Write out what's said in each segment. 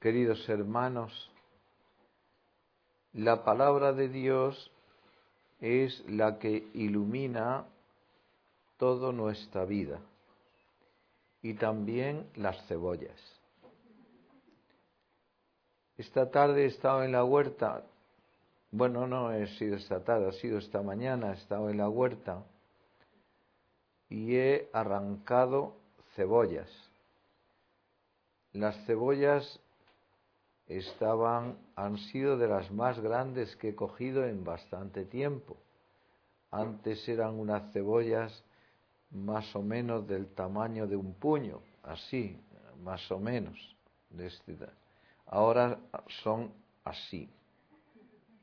Queridos hermanos, la palabra de Dios es la que ilumina toda nuestra vida y también las cebollas. Esta tarde he estado en la huerta, bueno, no ha sido esta tarde, ha sido esta mañana, he estado en la huerta y he arrancado cebollas. Las cebollas estaban, han sido de las más grandes que he cogido en bastante tiempo. Antes eran unas cebollas más o menos del tamaño de un puño, así, más o menos. Este, ahora son así,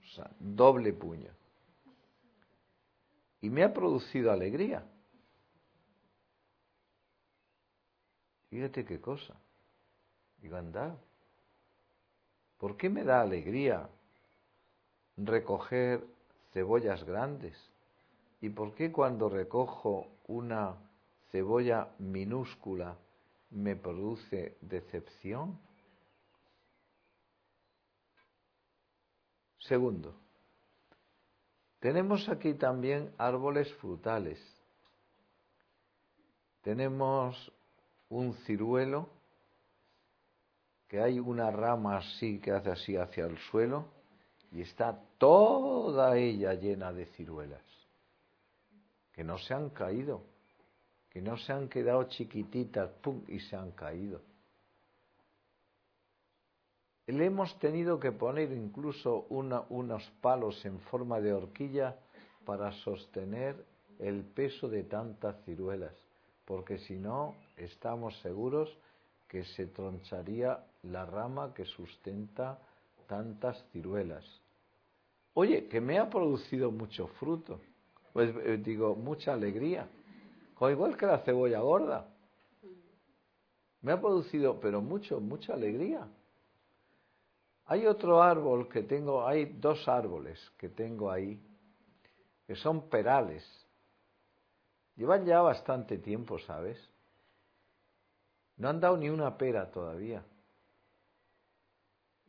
o sea, doble puño. Y me ha producido alegría. Fíjate qué cosa. Digo, ¿Por qué me da alegría recoger cebollas grandes? ¿Y por qué cuando recojo una cebolla minúscula me produce decepción? Segundo, tenemos aquí también árboles frutales. Tenemos un ciruelo que hay una rama así que hace así hacia el suelo y está toda ella llena de ciruelas, que no se han caído, que no se han quedado chiquititas, ¡pum! y se han caído. Le hemos tenido que poner incluso unos palos en forma de horquilla para sostener el peso de tantas ciruelas, porque si no, estamos seguros que se troncharía la rama que sustenta tantas ciruelas. Oye, que me ha producido mucho fruto, pues eh, digo, mucha alegría, igual que la cebolla gorda. Me ha producido, pero mucho, mucha alegría. Hay otro árbol que tengo, hay dos árboles que tengo ahí, que son perales. Llevan ya bastante tiempo, ¿sabes? No han dado ni una pera todavía.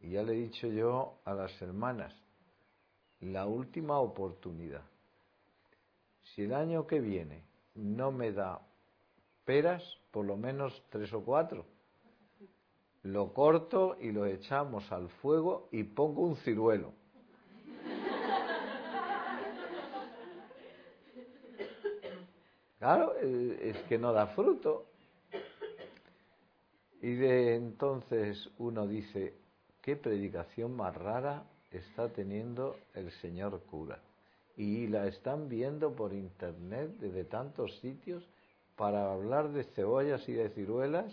Y ya le he dicho yo a las hermanas, la última oportunidad. Si el año que viene no me da peras, por lo menos tres o cuatro, lo corto y lo echamos al fuego y pongo un ciruelo. Claro, es que no da fruto. Y de entonces uno dice, qué predicación más rara está teniendo el señor cura. Y la están viendo por internet desde tantos sitios para hablar de cebollas y de ciruelas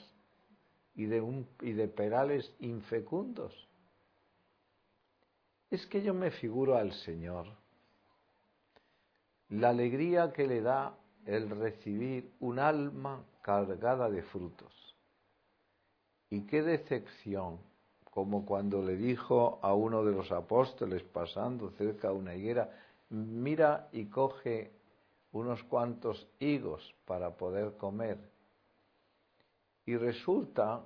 y de, y de perales infecundos. Es que yo me figuro al Señor la alegría que le da el recibir un alma cargada de frutos. Y qué decepción, como cuando le dijo a uno de los apóstoles pasando cerca de una higuera, mira y coge unos cuantos higos para poder comer. Y resulta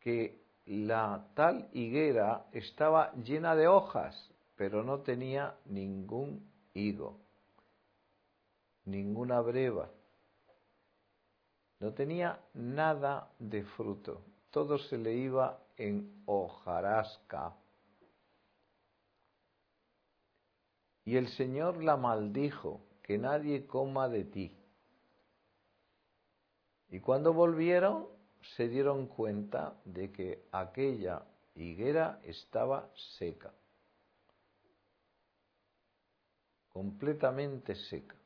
que la tal higuera estaba llena de hojas, pero no tenía ningún higo, ninguna breva. No tenía nada de fruto, todo se le iba en hojarasca. Y el Señor la maldijo, que nadie coma de ti. Y cuando volvieron, se dieron cuenta de que aquella higuera estaba seca, completamente seca.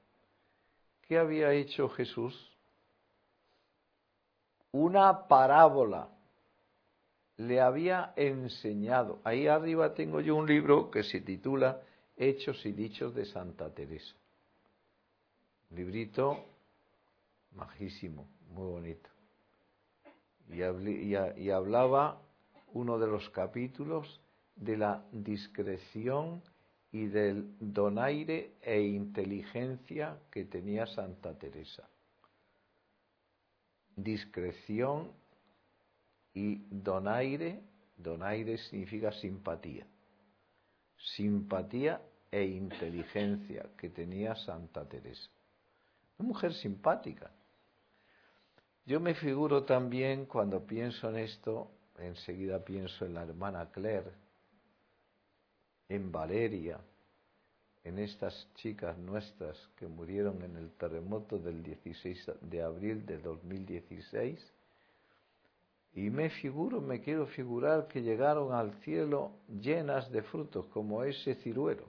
¿Qué había hecho Jesús? una parábola le había enseñado. Ahí arriba tengo yo un libro que se titula Hechos y Dichos de Santa Teresa. librito majísimo, muy bonito. Y, y hablaba uno de los capítulos de la discreción y del donaire e inteligencia que tenía Santa Teresa discreción Y donaire, donaire significa simpatía. Simpatía e inteligencia que tenía Santa Teresa. Una mujer simpática. Yo me figuro también cuando pienso en esto, enseguida pienso en la hermana Claire, en Valeria, en estas chicas nuestras que murieron en el terremoto del 16 de abril de 2016. Y me figuro, me quiero figurar que llegaron al cielo llenas de frutos, como ese ciruelo,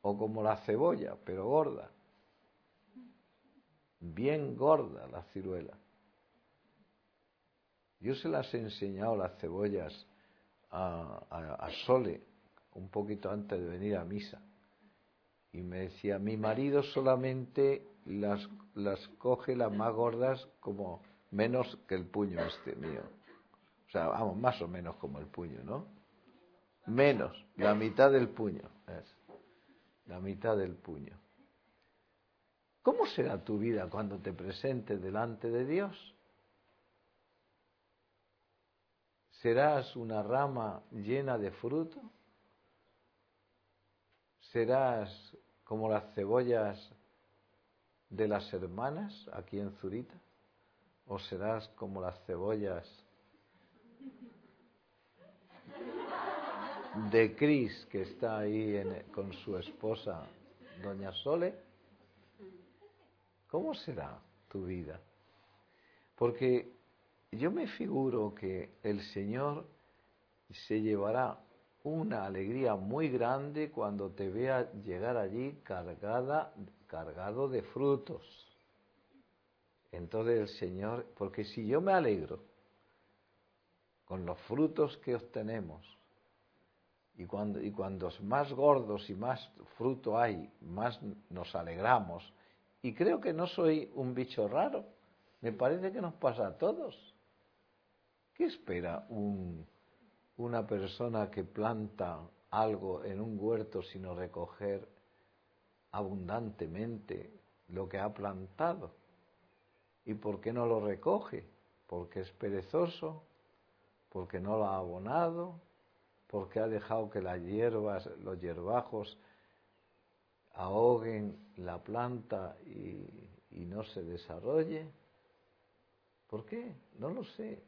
o como la cebolla, pero gorda. Bien gorda la ciruela. Yo se las he enseñado las cebollas a, a Sole un poquito antes de venir a misa y me decía, mi marido solamente las, las coge las más gordas como menos que el puño este mío. O sea, vamos, más o menos como el puño, ¿no? Menos, la mitad del puño. Es, la mitad del puño. ¿Cómo será tu vida cuando te presentes delante de Dios? ¿Serás una rama llena de fruto? ¿Serás como las cebollas de las hermanas aquí en Zurita? ¿O serás como las cebollas de Cris que está ahí con su esposa, doña Sole? ¿Cómo será tu vida? Porque yo me figuro que el Señor se llevará una alegría muy grande cuando te vea llegar allí cargada, cargado de frutos. Entonces el Señor, porque si yo me alegro con los frutos que obtenemos, y cuando, y cuando más gordos y más fruto hay, más nos alegramos, y creo que no soy un bicho raro, me parece que nos pasa a todos. ¿Qué espera un, una persona que planta algo en un huerto sino recoger abundantemente lo que ha plantado. ¿Y por qué no lo recoge? Porque es perezoso, porque no lo ha abonado, porque ha dejado que las hierbas, los hierbajos ahoguen la planta y, y no se desarrolle. ¿Por qué? No lo sé.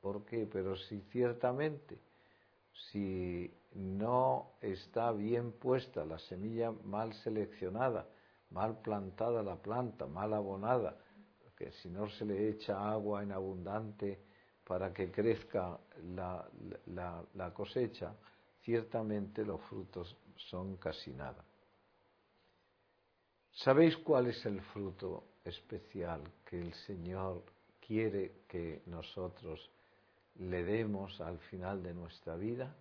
¿Por qué? Pero si ciertamente, si no está bien puesta la semilla mal seleccionada, mal plantada la planta, mal abonada, que si no se le echa agua en abundante para que crezca la, la cosecha, ciertamente los frutos son casi nada. ¿Sabéis cuál es el fruto especial que el Señor quiere que nosotros le demos al final de nuestra vida,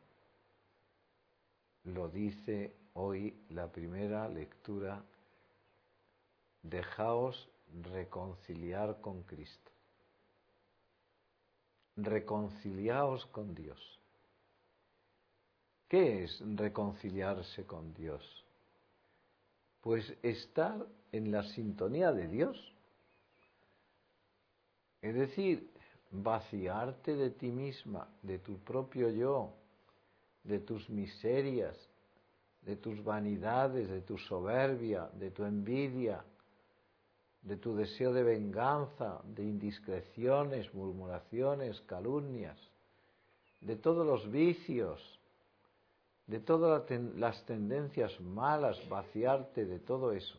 lo dice hoy la primera lectura, dejaos reconciliar con Cristo. Reconciliaos con Dios. ¿Qué es reconciliarse con Dios? Pues estar en la sintonía de Dios. Es decir, vaciarte de ti misma, de tu propio yo, de tus miserias, de tus vanidades, de tu soberbia, de tu envidia, de tu deseo de venganza, de indiscreciones, murmuraciones, calumnias, de todos los vicios, de todas las tendencias malas, vaciarte de todo eso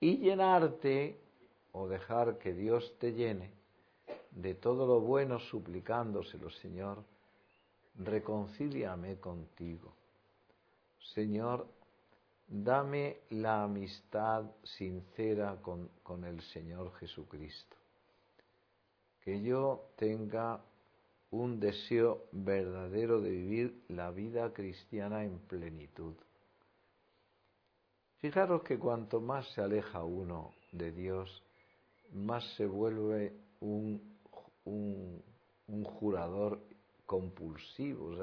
y llenarte o dejar que Dios te llene de todo lo bueno suplicándoselo, Señor, reconcíliame contigo. Señor, dame la amistad sincera con, con el Señor Jesucristo. Que yo tenga un deseo verdadero de vivir la vida cristiana en plenitud. Fijaros que cuanto más se aleja uno de Dios, más se vuelve un un, jurador compulsivo.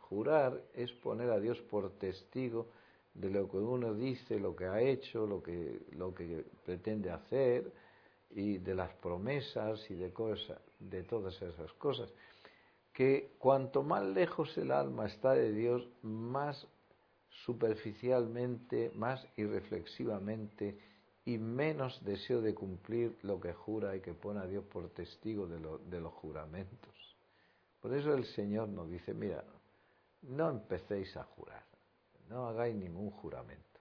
jurar es poner a Dios por testigo de lo que uno dice, lo que ha hecho, lo que, lo que pretende hacer y de las promesas y de cosas. de todas esas cosas. Que cuanto más lejos el alma está de Dios, más superficialmente, más irreflexivamente y menos deseo de cumplir lo que jura y que pone a Dios por testigo de, de los juramentos. Por eso el Señor nos dice, mira, no empecéis a jurar, no hagáis ningún juramento,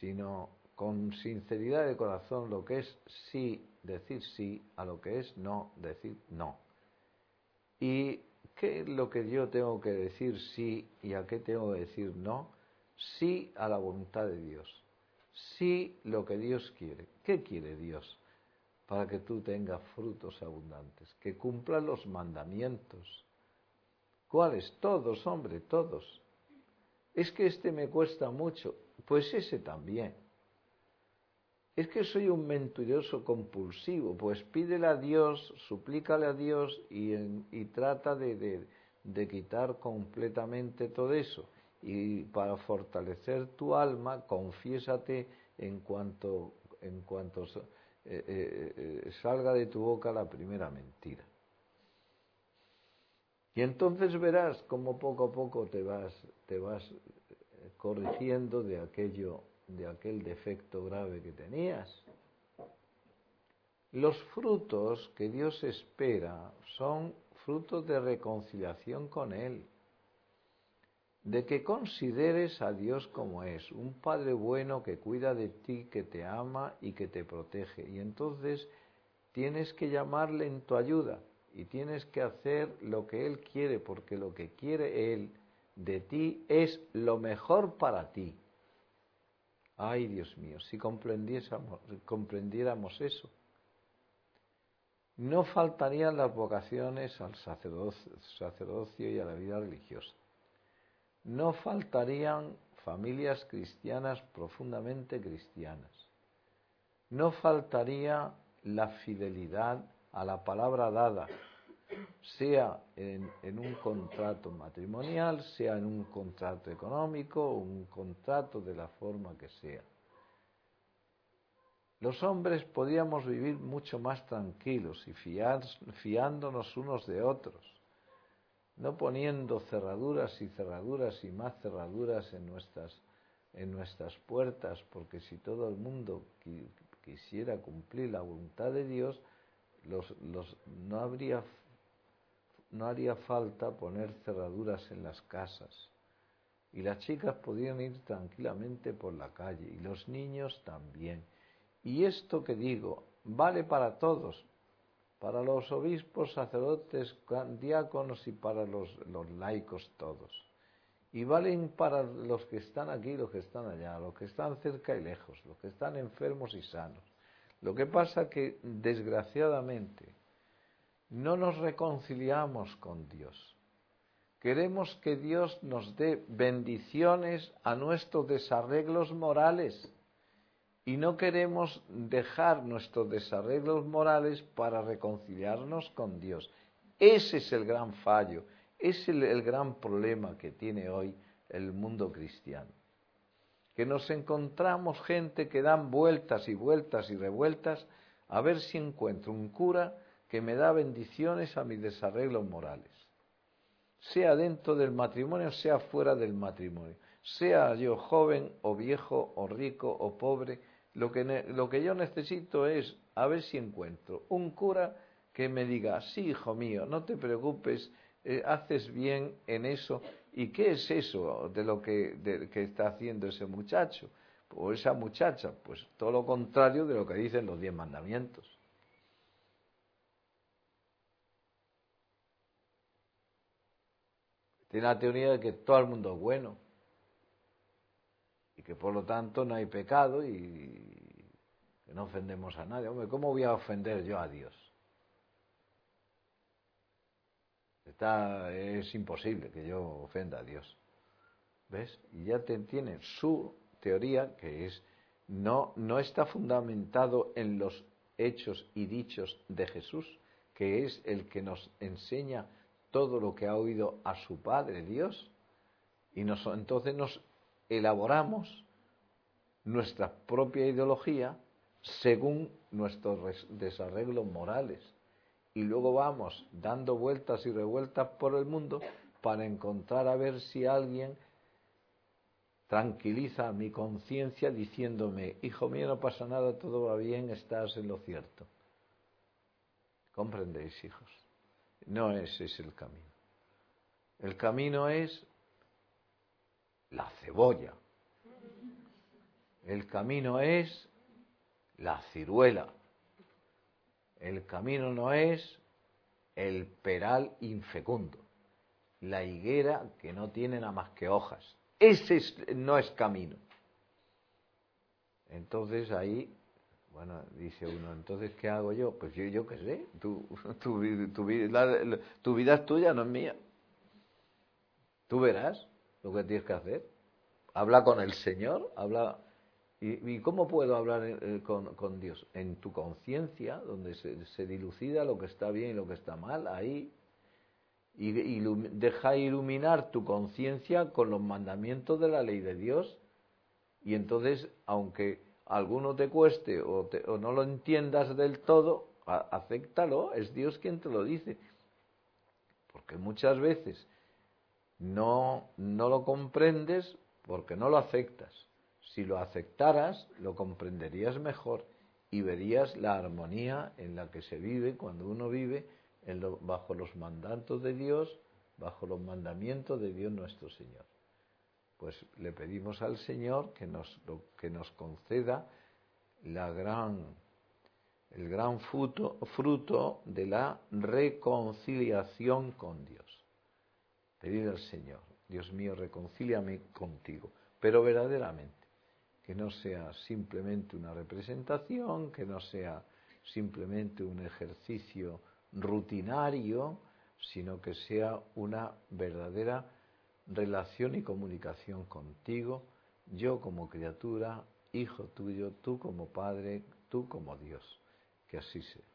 sino con sinceridad de corazón lo que es sí, decir sí, a lo que es no, decir no. ¿Y qué es lo que yo tengo que decir sí y a qué tengo que decir no? Sí a la voluntad de Dios, sí lo que Dios quiere. ¿Qué quiere Dios? Para que tú tengas frutos abundantes, que cumplan los mandamientos. ¿Cuáles? Todos, hombre, todos. Es que este me cuesta mucho, pues ese también es que soy un mentiroso compulsivo, pues pídele a Dios, suplícale a Dios y, trata de, quitar completamente todo eso. Y para fortalecer tu alma, confiésate en cuanto, en cuanto eh, eh, eh, salga de tu boca la primera mentira. Y entonces verás cómo poco a poco te vas, te vas corrigiendo de aquello de aquel defecto grave que tenías. Los frutos que Dios espera son frutos de reconciliación con Él, de que consideres a Dios como es, un Padre bueno que cuida de ti, que te ama y que te protege. Y entonces tienes que llamarle en tu ayuda y tienes que hacer lo que Él quiere, porque lo que quiere Él de ti es lo mejor para ti. Ay, Dios mío, si comprendiéramos eso, no faltarían las vocaciones al sacerdocio y a la vida religiosa. No faltarían familias cristianas profundamente cristianas. No faltaría la fidelidad a la palabra dada, sea en, un contrato matrimonial, sea en un contrato económico un contrato de la forma que sea. Los hombres podíamos vivir mucho más tranquilos y fiándonos unos de otros, no poniendo cerraduras y cerraduras y más cerraduras en nuestras, en nuestras puertas, porque si todo el mundo quisiera cumplir la voluntad de Dios, los, los, no habría no haría falta poner cerraduras en las casas y las chicas podían ir tranquilamente por la calle y los niños también. Y esto que digo vale para todos, para los obispos, sacerdotes, diáconos y para los, los laicos todos. Y valen para los que están aquí, los que están allá, los que están cerca y lejos, los que están enfermos y sanos. Lo que pasa que, desgraciadamente, no nos reconciliamos con Dios. Queremos que Dios nos dé bendiciones a nuestros desarreglos morales y no queremos dejar nuestros desarreglos morales para reconciliarnos con Dios. Ese es el gran fallo, ese es el, gran problema que tiene hoy el mundo cristiano. Que nos encontramos gente que dan vueltas y vueltas y revueltas a ver si encuentro un cura que me da bendiciones a mis desarreglos morales, sea dentro del matrimonio, sea fuera del matrimonio, sea yo joven o viejo o rico o pobre, lo que, lo que yo necesito es a ver si encuentro un cura que me diga, sí, hijo mío, no te preocupes, eh, haces bien en eso. ¿Y qué es eso de lo que, que está haciendo ese muchacho o esa muchacha? Pues todo lo contrario de lo que dicen los diez mandamientos. Tiene la teoría de que todo el mundo es bueno y que por lo tanto no hay pecado y que no ofendemos a nadie. Hombre, ¿cómo voy a ofender yo a Dios? Está, es imposible que yo ofenda a Dios. ¿Ves? Y ya te, tiene su teoría que es no, no está fundamentado en los hechos y dichos de Jesús, que es el que nos enseña todo lo que ha oído a su Padre Dios y entonces nos elaboramos nuestra propia ideología según nuestros desarreglos morales y luego vamos dando vueltas y revueltas por el mundo para encontrar a ver si alguien tranquiliza mi conciencia diciéndome, hijo mío, no pasa nada, todo va bien, estás en lo cierto. ¿Comprendéis, hijos? No ese es el camino. El camino es la cebolla. El camino es la ciruela. El camino no es el peral infecundo, la higuera que no tiene nada más que hojas. Ese no es camino. Entonces ahí, bueno, dice uno, entonces ¿qué hago yo? Pues yo, qué sé, tu, tu, vida es tuya, no es mía. Tú verás lo que tienes que hacer. Habla con el Señor, habla ¿Y, cómo puedo hablar eh, con, Dios? En tu conciencia, donde se, dilucida lo que está bien y lo que está mal, ahí. Y, deja iluminar tu conciencia con los mandamientos de la ley de Dios. Y entonces, aunque alguno te cueste o, o no lo entiendas del todo, acéptalo, es Dios quien te lo dice. Porque muchas veces no, no lo comprendes porque no lo aceptas. Si lo aceptaras, lo comprenderías mejor y verías la armonía en la que se vive cuando uno vive bajo los mandatos de Dios, bajo los mandamientos de Dios nuestro Señor. Pues le pedimos al Señor que nos, que nos conceda el gran fruto, fruto de la reconciliación con Dios. Pedir al Señor, Dios mío, reconcíliame contigo, pero verdaderamente que no sea simplemente una representación, que no sea simplemente un ejercicio rutinario, sino que sea una verdadera relación y comunicación contigo, yo como criatura, hijo tuyo, tú como padre, tú como Dios. Que así sea.